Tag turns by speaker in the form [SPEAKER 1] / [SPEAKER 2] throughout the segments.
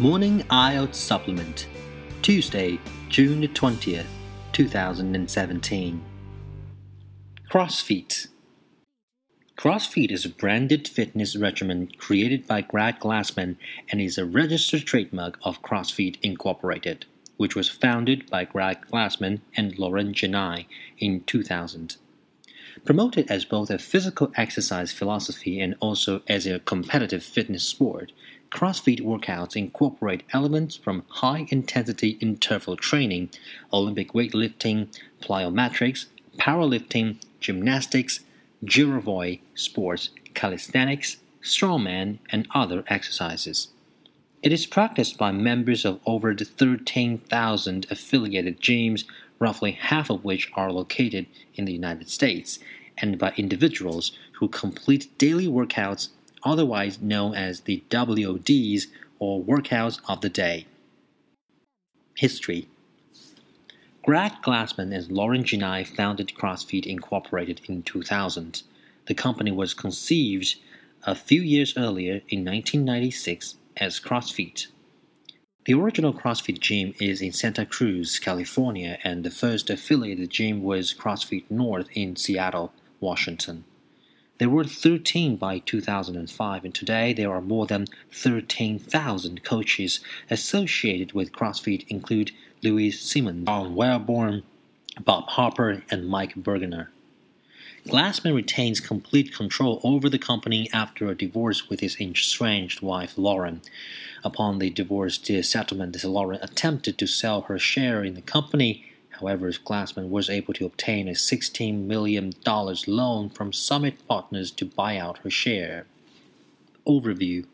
[SPEAKER 1] Morning IELTS Supplement, Tuesday, June 20th, 2017. CrossFit. CrossFit is a branded fitness regimen created by Greg Glassman and is a registered trademark of CrossFit Incorporated, which was founded by Greg Glassman and Lauren Jenai in 2000. Promoted as both a physical exercise philosophy and also as a competitive fitness sport, CrossFit workouts incorporate elements from high intensity interval training, Olympic weightlifting, plyometrics, powerlifting, gymnastics, girevoy sports, calisthenics, strongman, and other exercises. It is practiced by members of over 13,000 affiliated gyms, roughly half of which are located in the United States, and by individuals who complete daily workouts otherwise known as the WODs or Workouts of the Day. History Greg Glassman and Lauren Jenai founded CrossFit Incorporated in 2000. The company was conceived a few years earlier in 1996 as CrossFit. The original CrossFit gym is in Santa Cruz, California, and the first affiliated gym was CrossFit North in Seattle, Washington. There were 13 by 2005, and today there are more than 13,000 coaches associated with CrossFit, include Louis Simon, John Welbourn, Bob Harper, and Mike Burgener. Glassman retains complete control over the company after a divorce with his estranged wife Lauren. Upon the divorce settlement, Lauren attempted to sell her share in the company However, Glassman was able to obtain a $16 million loan from Summit Partners to buy out her share. Overview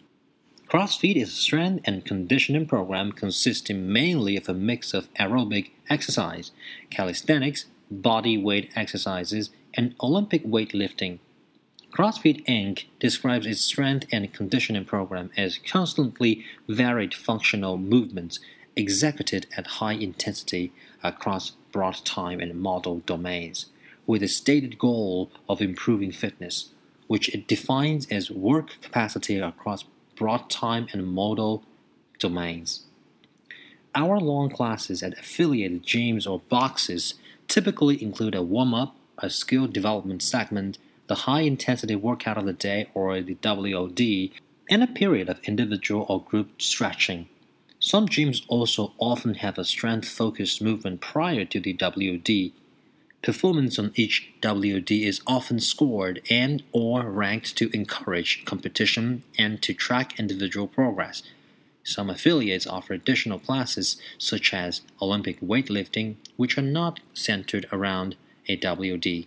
[SPEAKER 1] CrossFit is a strength and conditioning program consisting mainly of a mix of aerobic exercise, calisthenics, body weight exercises, and Olympic weightlifting. CrossFit Inc. describes its strength and conditioning program as constantly varied functional movements executed at high intensity across broad time and modal domains, with a stated goal of improving fitness, which it defines as work capacity across broad time and modal domains. Hour long classes at affiliated gyms or boxes typically include a warm up, a skill development segment, the high intensity workout of the day or the WOD, and a period of individual or group stretching. Some gyms also often have a strength focused movement prior to the WOD. Performance on each WOD is often scored and or ranked to encourage competition and to track individual progress. Some affiliates offer additional classes such as Olympic weightlifting which are not centered around a WOD.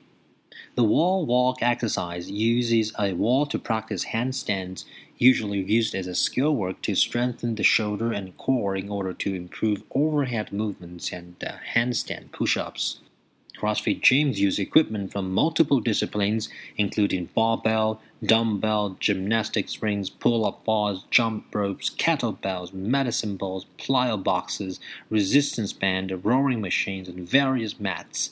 [SPEAKER 1] The wall walk exercise uses a wall to practice handstands, usually used as a skill work to strengthen the shoulder and core in order to improve overhead movements and uh, handstand push ups. CrossFit gyms use equipment from multiple disciplines, including barbell, dumbbell, gymnastics rings, pull up bars, jump ropes, kettlebells, medicine balls, plyo boxes, resistance band, rowing machines, and various mats.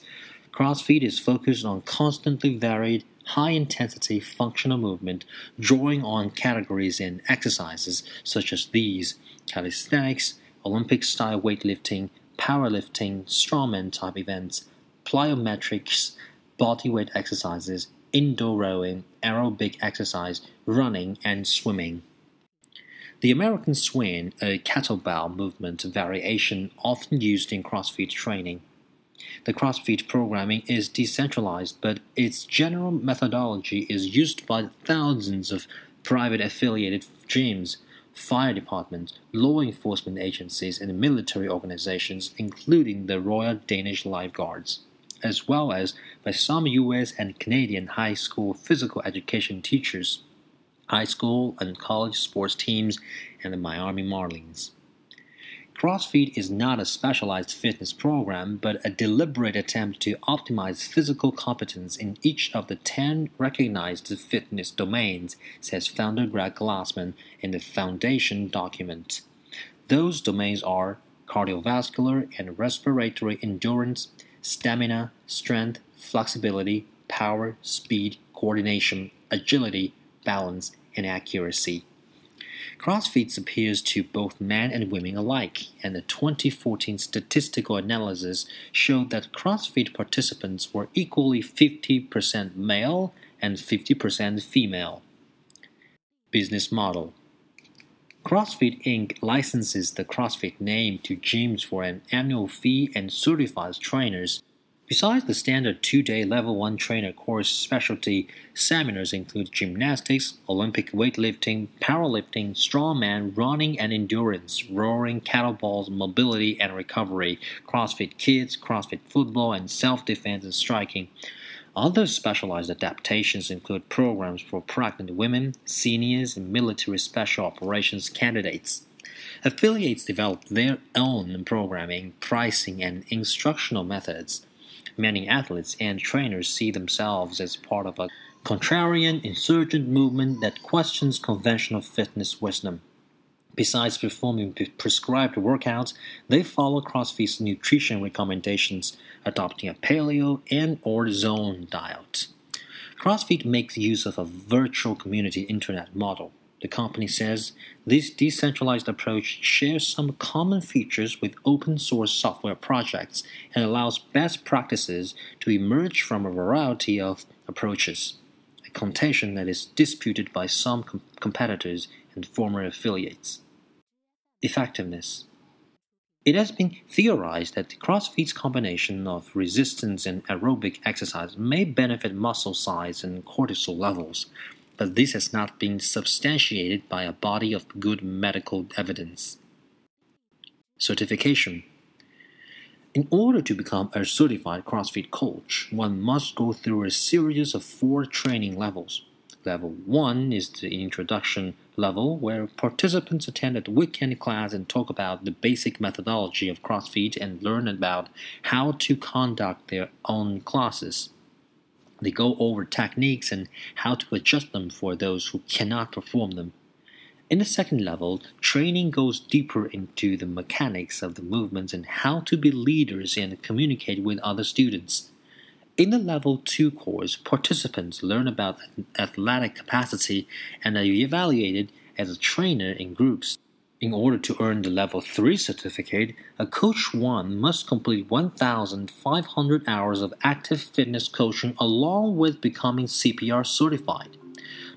[SPEAKER 1] CrossFit is focused on constantly varied, high intensity functional movement, drawing on categories and exercises such as these calisthenics, Olympic style weightlifting, powerlifting, strongman type events, plyometrics, bodyweight exercises, indoor rowing, aerobic exercise, running, and swimming. The American swing, a kettlebell movement variation often used in CrossFit training. The CrossFit programming is decentralized, but its general methodology is used by thousands of private affiliated gyms, fire departments, law enforcement agencies, and military organizations, including the Royal Danish Life Guards, as well as by some US and Canadian high school physical education teachers, high school and college sports teams, and the Miami Marlins. CrossFit is not a specialized fitness program, but a deliberate attempt to optimize physical competence in each of the 10 recognized fitness domains, says founder Greg Glassman in the foundation document. Those domains are cardiovascular and respiratory endurance, stamina, strength, flexibility, power, speed, coordination, agility, balance, and accuracy. CrossFit appeals to both men and women alike, and the 2014 statistical analysis showed that CrossFit participants were equally 50% male and 50% female. Business model CrossFit Inc. licenses the CrossFit name to gyms for an annual fee and certifies trainers. Besides the standard two day level 1 trainer course, specialty seminars include gymnastics, Olympic weightlifting, powerlifting, strongman, running and endurance, rowing, kettlebells, mobility and recovery, CrossFit Kids, CrossFit football, and self defense and striking. Other specialized adaptations include programs for pregnant women, seniors, and military special operations candidates. Affiliates develop their own programming, pricing, and instructional methods. Many athletes and trainers see themselves as part of a contrarian insurgent movement that questions conventional fitness wisdom. Besides performing prescribed workouts, they follow CrossFit's nutrition recommendations, adopting a paleo and or zone diet. CrossFit makes use of a virtual community internet model. The company says this decentralized approach shares some common features with open source software projects and allows best practices to emerge from a variety of approaches, a contention that is disputed by some com- competitors and former affiliates. Effectiveness It has been theorized that the CrossFit's combination of resistance and aerobic exercise may benefit muscle size and cortisol levels, but this has not been substantiated by a body of good medical evidence. Certification In order to become a certified CrossFit coach, one must go through a series of four training levels. Level 1 is the introduction level where participants attend a weekend class and talk about the basic methodology of CrossFit and learn about how to conduct their own classes. They go over techniques and how to adjust them for those who cannot perform them. In the second level, training goes deeper into the mechanics of the movements and how to be leaders and communicate with other students. In the Level 2 course, participants learn about athletic capacity and are evaluated as a trainer in groups. In order to earn the Level 3 certificate, a Coach 1 must complete 1,500 hours of active fitness coaching along with becoming CPR certified.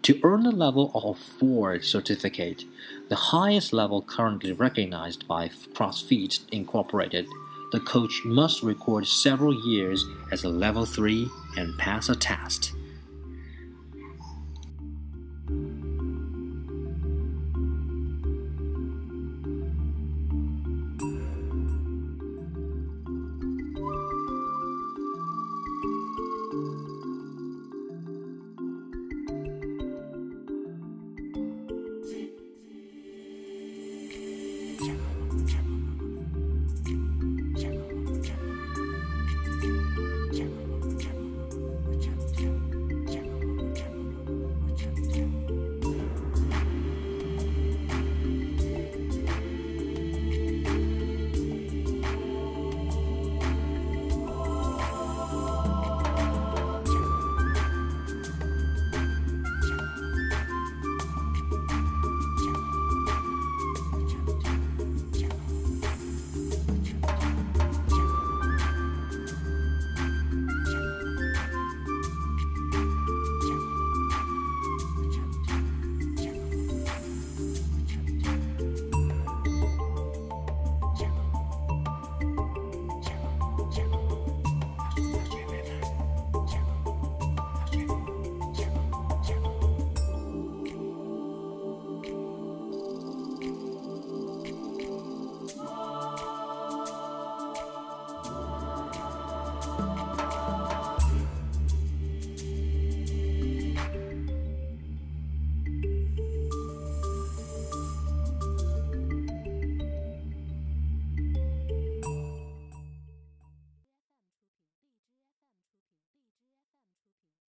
[SPEAKER 1] To earn the Level 4 certificate, the highest level currently recognized by CrossFit Incorporated, the coach must record several years as a level 3 and pass a test.